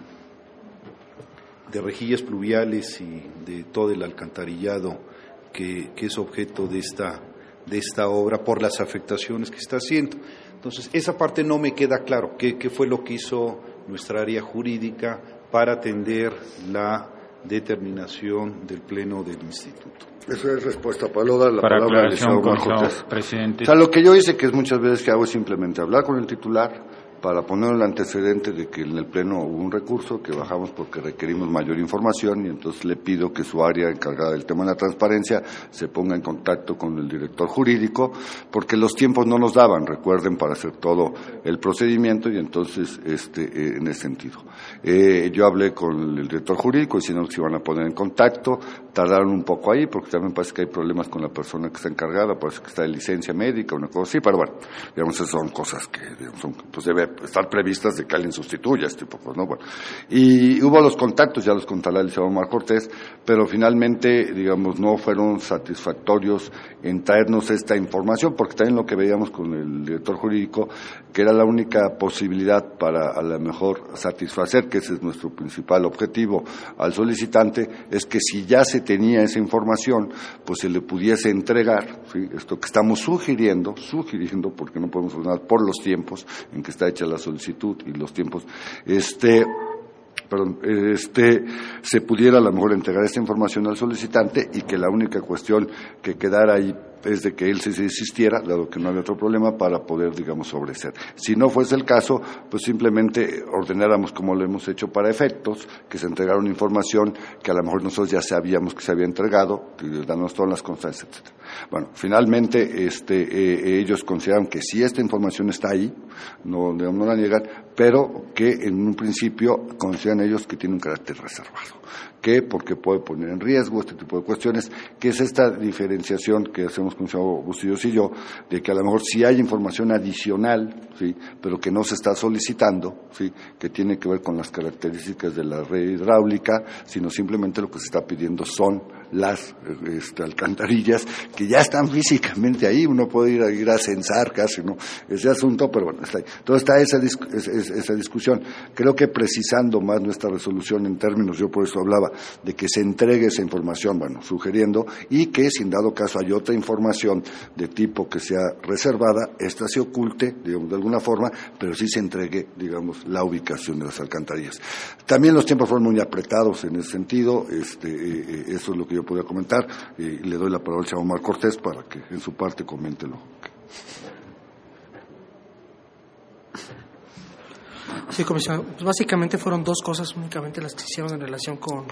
de rejillas pluviales y de todo el alcantarillado que, es objeto de esta, de esta obra por las afectaciones que está haciendo. Entonces, esa parte no me queda claro, qué, qué fue lo que hizo nuestra área jurídica para atender la determinación del Pleno del Instituto. Eso es respuesta. Para dar la Para palabra al Presidente. O sea, lo que yo hice, que es muchas veces que hago, es simplemente hablar con el titular, para poner el antecedente de que en el Pleno hubo un recurso que bajamos porque requerimos mayor información y entonces le pido que su área encargada del tema de la transparencia se ponga en contacto con el director jurídico porque los tiempos no nos daban, recuerden, para hacer todo el procedimiento y entonces este, eh, en ese sentido. Eh, yo hablé con el director jurídico diciendo que se iban a poner en contacto, tardaron un poco ahí porque también parece que hay problemas con la persona que está encargada, parece que está de licencia médica, una cosa así, pero bueno, digamos, esas son cosas que son, pues debe estar previstas de que alguien sustituya este tipo, ¿no? Bueno, y hubo los contactos, ya los contará el señor Omar Cortés, pero finalmente, digamos, no fueron satisfactorios en traernos esta información, porque también lo que veíamos con el director jurídico, que era la única posibilidad para a lo mejor satisfacer, que ese es nuestro principal objetivo al solicitante, es que si ya se tenía esa información, pues se le pudiese entregar, esto que estamos sugiriendo, sugiriendo, porque no podemos hablar por los tiempos en que está la solicitud y los tiempos, este, perdón, este, se pudiera a lo mejor entregar esta información al solicitante y que la única cuestión que quedara ahí es de que él se desistiera, dado que no había otro problema, para poder, digamos, sobreser. Si no fuese el caso, pues simplemente ordenáramos, como lo hemos hecho para efectos, que se entregara una información que a lo mejor nosotros ya sabíamos que se había entregado, dándonos todas las constancias, etc. Bueno, finalmente este, eh, ellos consideran que si esta información está ahí, no, no la niegan, pero que en un principio consideran ellos que tiene un carácter reservado. ¿Qué? Porque puede poner en riesgo este tipo de cuestiones, que es esta diferenciación que hacemos con el Bustillos y yo, de que a lo mejor si hay información adicional, ¿sí? pero que no se está solicitando, ¿sí? que tiene que ver con las características de la red hidráulica, sino simplemente lo que se está pidiendo son las este, alcantarillas que ya están físicamente ahí, uno puede ir a, ir a censar casi, ¿no? Ese asunto, pero bueno, está ahí. Entonces está esa, esa discusión. Creo que precisando más nuestra resolución en términos, yo por eso hablaba, de que se entregue esa información, bueno, sugiriendo, y que si en dado caso hay otra información de tipo que sea reservada, esta se oculte, digamos, de alguna forma, pero sí se entregue, digamos, la ubicación de las alcantarillas. También los tiempos fueron muy apretados en ese sentido, este, eh, eh, eso es lo que yo podía comentar, y le doy la palabra al señor Omar Cortés para que en su parte comente lo Sí, comisionado. Pues básicamente fueron dos cosas únicamente las que hicieron en relación con,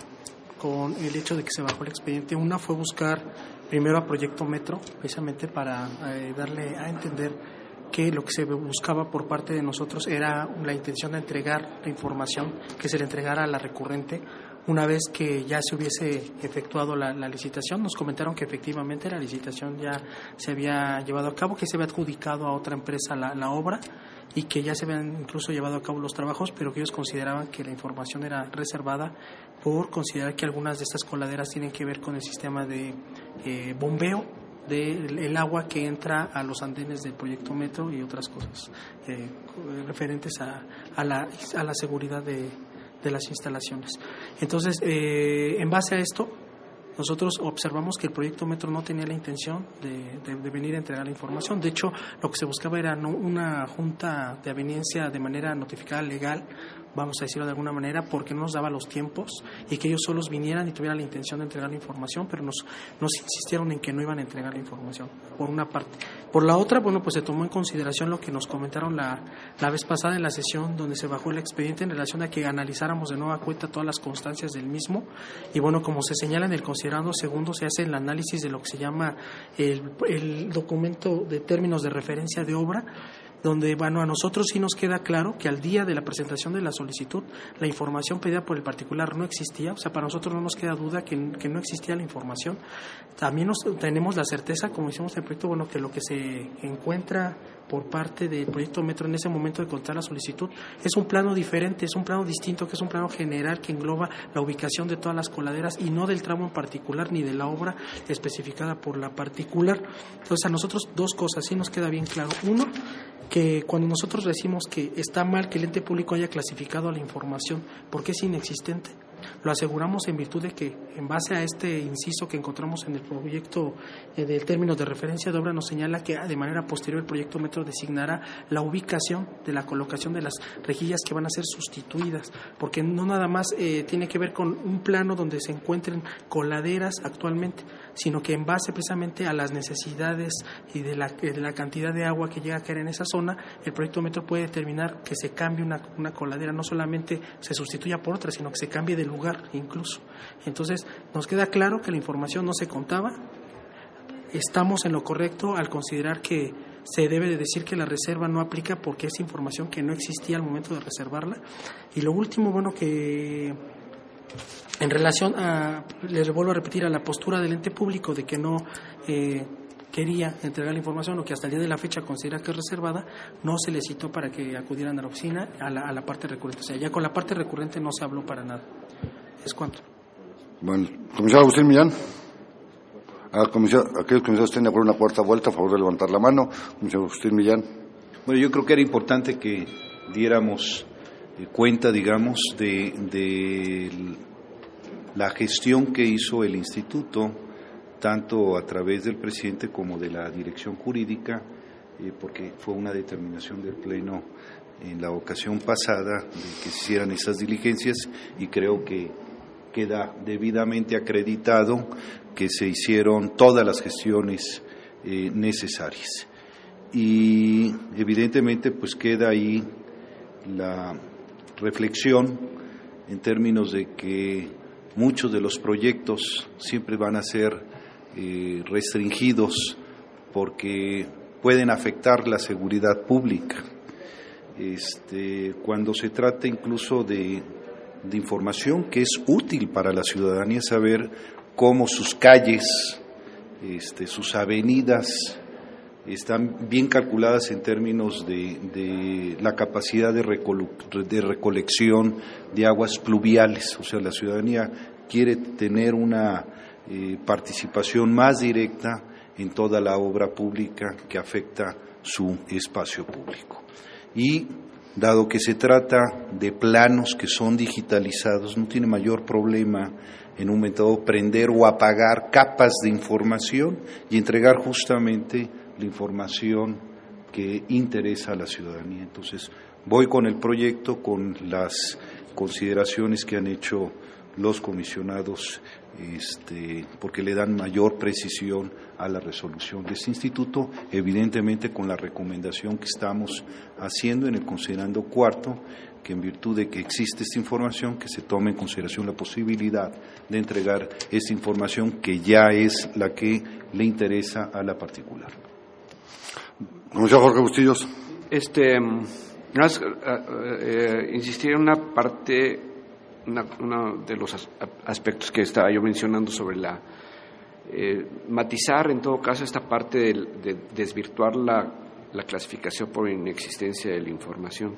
con el hecho de que se bajó el expediente. Una fue buscar primero a Proyecto Metro, precisamente para eh, darle a entender que lo que se buscaba por parte de nosotros era la intención de entregar la información que se le entregara a la recurrente una vez que ya se hubiese efectuado la, licitación. Nos comentaron que efectivamente la licitación ya se había llevado a cabo, que se había adjudicado a otra empresa la, la obra y que ya se habían incluso llevado a cabo los trabajos, pero que ellos consideraban que la información era reservada por considerar que algunas de estas coladeras tienen que ver con el sistema de eh, bombeo del agua que entra a los andenes del proyecto Metro y otras cosas eh, referentes a, a, la, a la seguridad de, de las instalaciones. Entonces, eh, en base a esto, nosotros observamos que el proyecto Metro no tenía la intención de, venir a entregar la información. De hecho, lo que se buscaba era una junta de aveniencia de manera notificada legal vamos a decirlo de alguna manera, porque no nos daba los tiempos y que ellos solos vinieran y tuvieran la intención de entregar la información, pero nos, nos insistieron en que no iban a entregar la información, por una parte. Por la otra, bueno, pues se tomó en consideración lo que nos comentaron la, la vez pasada en la sesión donde se bajó el expediente en relación a que analizáramos de nueva cuenta todas las constancias del mismo y bueno, como se señala en el considerando segundo, se hace el análisis de lo que se llama el, el documento de términos de referencia de obra donde bueno, a nosotros sí nos queda claro que al día de la presentación de la solicitud la información pedida por el particular no existía, o sea, para nosotros no nos queda duda que, no existía la información. También nos, tenemos la certeza, como hicimos en el proyecto, bueno, que lo que se encuentra por parte del proyecto Metro en ese momento de contar la solicitud es un plano diferente, es un plano distinto, que es un plano general que engloba la ubicación de todas las coladeras y no del tramo en particular ni de la obra especificada por la particular. Entonces a nosotros dos cosas sí nos queda bien claro. Uno, que cuando nosotros decimos que está mal que el ente público haya clasificado la información porque es inexistente, lo aseguramos en virtud de que, en base a este inciso que encontramos en el proyecto eh, del término de referencia de obra, nos señala que de manera posterior el proyecto Metro designará la ubicación de la colocación de las rejillas que van a ser sustituidas, porque no nada más eh, tiene que ver con un plano donde se encuentren coladeras actualmente, sino que en base precisamente a las necesidades y de la, de la cantidad de agua que llega a caer en esa zona, el proyecto Metro puede determinar que se cambie una, una coladera, no solamente se sustituya por otra, sino que se cambie de lugar incluso. Entonces, nos queda claro que la información no se contaba. Estamos en lo correcto al considerar que se debe de decir que la reserva no aplica porque es información que no existía al momento de reservarla. Y lo último, bueno, que en relación a, les vuelvo a repetir, a la postura del ente público de que no eh, quería entregar la información o que hasta el día de la fecha considera que es reservada, no se les citó para que acudieran a la oficina a la, a la parte recurrente. O sea, ya con la parte recurrente no se habló para nada. ¿Es cuánto? Bueno, comisario Agustín Millán. A comisario, aquellos comisarios estén de acuerdo una cuarta vuelta, a favor de levantar la mano. Comisario Agustín Millán. Bueno, yo creo que era importante que diéramos eh, cuenta, digamos, de, de la gestión que hizo el instituto tanto a través del presidente como de la dirección jurídica, eh, porque fue una determinación del Pleno en la ocasión pasada de que se hicieran esas diligencias y creo que queda debidamente acreditado que se hicieron todas las gestiones eh, necesarias. Y evidentemente pues queda ahí la reflexión en términos de que muchos de los proyectos siempre van a ser eh, restringidos porque pueden afectar la seguridad pública. Este, cuando se trata incluso de, de información que es útil para la ciudadanía saber cómo sus calles, este, sus avenidas están bien calculadas en términos de, de la capacidad de, de, recolección de aguas pluviales. O sea, la ciudadanía quiere tener una eh, participación más directa en toda la obra pública que afecta su espacio público. Y dado que se trata de planos que son digitalizados, no tiene mayor problema en un método prender o apagar capas de información y entregar justamente la información que interesa a la ciudadanía. Entonces, voy con el proyecto, con las consideraciones que han hecho los comisionados, este, porque le dan mayor precisión a la resolución de este instituto, evidentemente con la recomendación que estamos haciendo en el considerando cuarto, que en virtud de que existe esta información, que se tome en consideración la posibilidad de entregar esta información que ya es la que le interesa a la particular. Comisario Jorge Bustillos. Este, mm, eh, insistir en una parte, uno de los aspectos que estaba yo mencionando sobre la eh, matizar en todo caso esta parte de, desvirtuar la, la, clasificación por inexistencia de la información.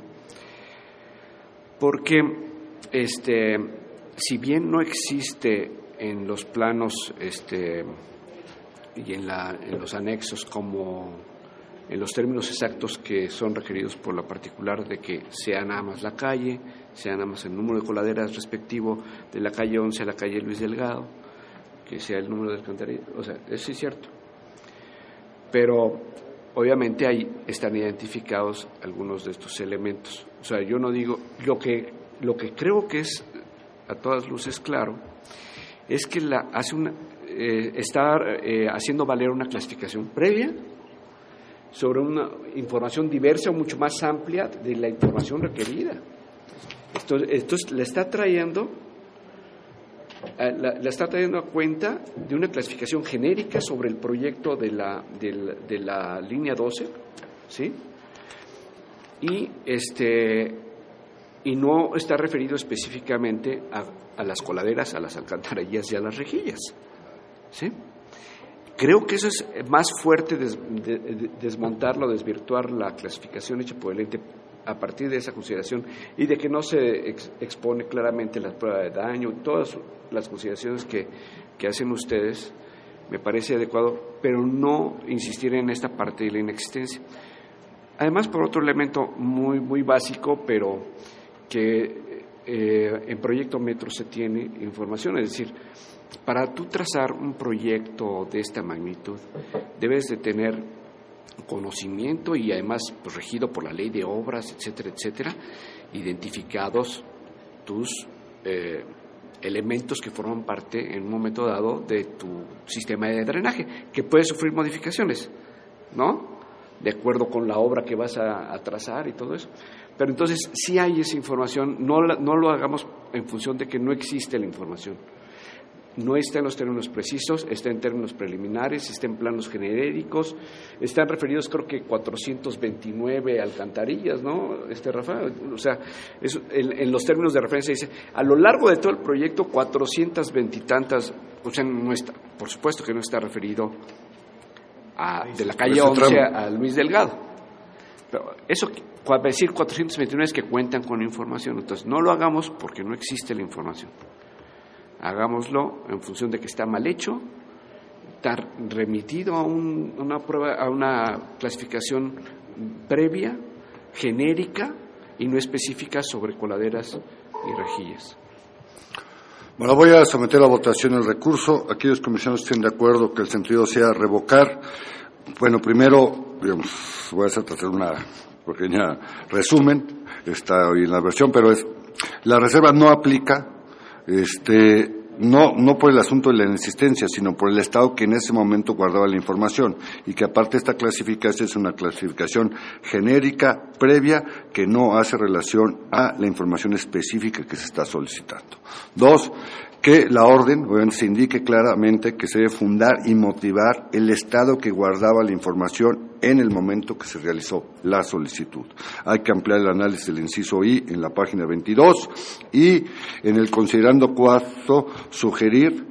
Porque este, si bien no existe en los planos este, y en, la, en los anexos como en los términos exactos que son requeridos por la particular de que sea nada más la calle, sea nada más el número de coladeras respectivo de la calle 11 a la calle Luis Delgado, que sea el número de alcantarillas, o sea, eso es cierto. Pero obviamente ahí están identificados algunos de estos elementos. O sea, yo no digo, lo que, lo que creo que es a todas luces claro, es que la, hace una, eh, está eh, haciendo valer una clasificación previa sobre una información diversa o mucho más amplia de la información requerida. Esto, esto le está trayendo eh, la, está trayendo a cuenta de una clasificación genérica sobre el proyecto de la, de la, línea 12, ¿sí? Y, este, y no está referido específicamente a las coladeras, a las alcantarillas y a las rejillas, ¿sí? Creo que eso es más fuerte desmontarlo, desvirtuar la clasificación hecha por el ente a partir de esa consideración y de que no se expone claramente la prueba de daño, todas las consideraciones que, que hacen ustedes, me parece adecuado, pero no insistir en esta parte de la inexistencia. Además, por otro elemento muy, muy básico, pero que eh, en Proyecto Metro se tiene información, es decir, para tú trazar un proyecto de esta magnitud, debes de tener conocimiento y además pues, regido por la ley de obras, etcétera, etcétera, identificados tus eh, elementos que forman parte en un momento dado de tu sistema de drenaje, que puede sufrir modificaciones, ¿no? De acuerdo con la obra que vas a, trazar y todo eso. Pero entonces, si hay esa información, no, no lo hagamos en función de que no existe la información no está en los términos precisos, está en términos preliminares, está en planos genéricos, están referidos creo que 429 alcantarillas, ¿no? Este Rafael, o sea, en, los términos de referencia dice, a lo largo de todo el proyecto 420 y tantas, o sea, no está, por supuesto que no está referido a, de la calle 11 a Luis Delgado. Pero eso para decir 429 es que cuentan con información, entonces no lo hagamos porque no existe la información hagámoslo en función de que está mal hecho, está remitido a una prueba, a una clasificación previa, genérica y no específica sobre coladeras y rejillas. Bueno, voy a someter a votación el recurso. Aquellos comisionados estén de acuerdo que el sentido sea revocar. Bueno, primero, digamos, voy a hacer una pequeña resumen. Está hoy en la versión, pero es la reserva no aplica este, no, no por el asunto de la inexistencia, sino por el Estado que en ese momento guardaba la información y que aparte esta clasificación es una clasificación genérica previa que no hace relación a la información específica que se está solicitando. Dos, que la orden se indique claramente que se debe fundar y motivar el Estado que guardaba la información en el momento que se realizó la solicitud. Hay que ampliar el análisis del inciso I en la página 22 y en el considerando cuarto sugerir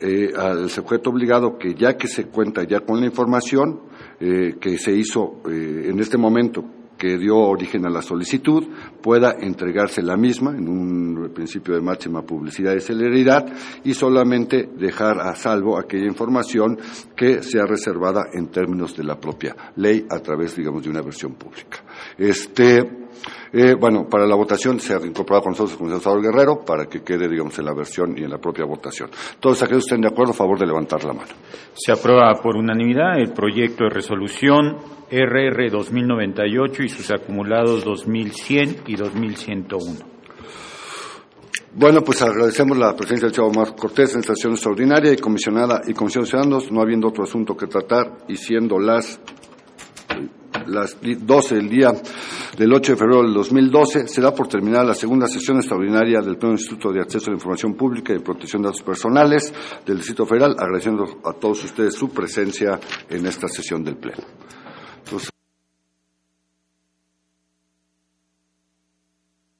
eh, al sujeto obligado que ya que se cuenta ya con la información eh, que se hizo eh, en este momento que dio origen a la solicitud pueda entregarse la misma en un principio de máxima publicidad y celeridad y solamente dejar a salvo aquella información que sea reservada en términos de la propia ley a través, digamos, de una versión pública. Este, eh, bueno, para la votación se ha incorporado con nosotros el senador Guerrero para que quede, digamos, en la versión y en la propia votación. Todos aquellos que estén de acuerdo, a favor de levantar la mano. Se aprueba por unanimidad el proyecto de resolución RR 2098 y sus acumulados 2100 y 2101. Bueno, pues agradecemos la presencia del Chavo Mar Cortés en sesión extraordinaria y comisionada y comisión de ciudadanos, no habiendo otro asunto que tratar y siendo las las 12 del día del 8 de febrero del 2012, se da por terminada la segunda sesión extraordinaria del Pleno Instituto de Acceso a la Información Pública y Protección de Datos Personales del Distrito Federal, agradeciendo a todos ustedes su presencia en esta sesión del Pleno.